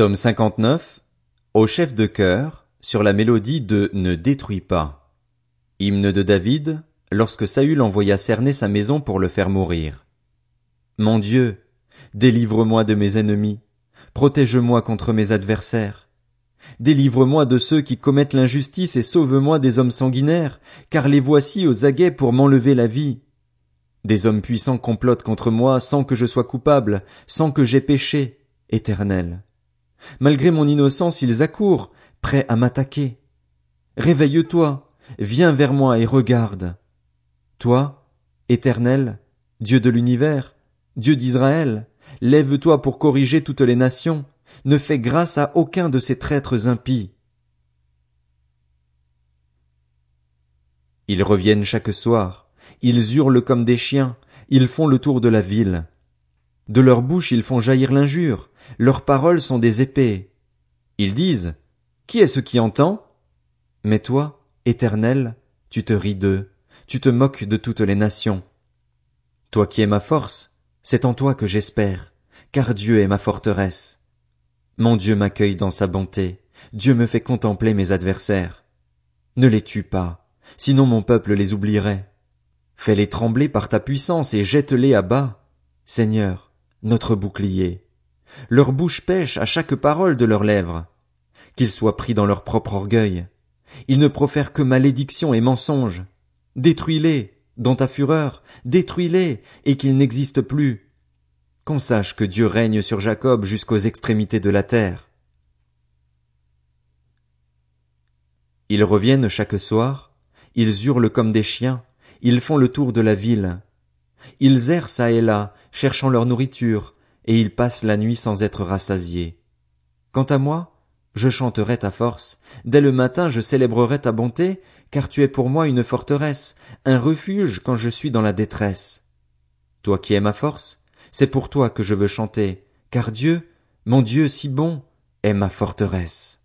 Psaume 59, au chef de chœur, sur la mélodie de Ne détruis pas. Hymne de David, lorsque Saül envoya cerner sa maison pour le faire mourir. Mon Dieu, délivre-moi de mes ennemis, protège-moi contre mes adversaires. Délivre-moi de ceux qui commettent l'injustice et sauve-moi des hommes sanguinaires, car les voici aux aguets pour m'enlever la vie. Des hommes puissants complotent contre moi sans que je sois coupable, sans que j'aie péché, éternel. Malgré mon innocence, ils accourent, prêts à m'attaquer. Réveille-toi, viens vers moi et regarde. Toi, Éternel, Dieu de l'univers, Dieu d'Israël, lève-toi pour corriger toutes les nations, ne fais grâce à aucun de ces traîtres impies. Ils reviennent chaque soir, ils hurlent comme des chiens, ils font le tour de la ville. De leur bouche ils font jaillir l'injure, leurs paroles sont des épées. Ils disent, Qui est ce qui entend? Mais toi, Éternel, tu te ris d'eux, tu te moques de toutes les nations. Toi qui es ma force, c'est en toi que j'espère, car Dieu est ma forteresse. Mon Dieu m'accueille dans sa bonté, Dieu me fait contempler mes adversaires. Ne les tue pas, sinon mon peuple les oublierait. Fais-les trembler par ta puissance et jette-les à bas. Seigneur, notre bouclier. Leur bouche pêche à chaque parole de leurs lèvres. Qu'ils soient pris dans leur propre orgueil. Ils ne profèrent que malédiction et mensonges. Détruis-les, dans ta fureur, détruis-les, et qu'ils n'existent plus. Qu'on sache que Dieu règne sur Jacob jusqu'aux extrémités de la terre. Ils reviennent chaque soir, ils hurlent comme des chiens, ils font le tour de la ville. Ils errent çà et là, cherchant leur nourriture, et ils passent la nuit sans être rassasiés. Quant à moi, je chanterai ta force, dès le matin je célébrerai ta bonté, car tu es pour moi une forteresse, un refuge quand je suis dans la détresse. Toi qui es ma force, c'est pour toi que je veux chanter, car Dieu, mon Dieu si bon, est ma forteresse.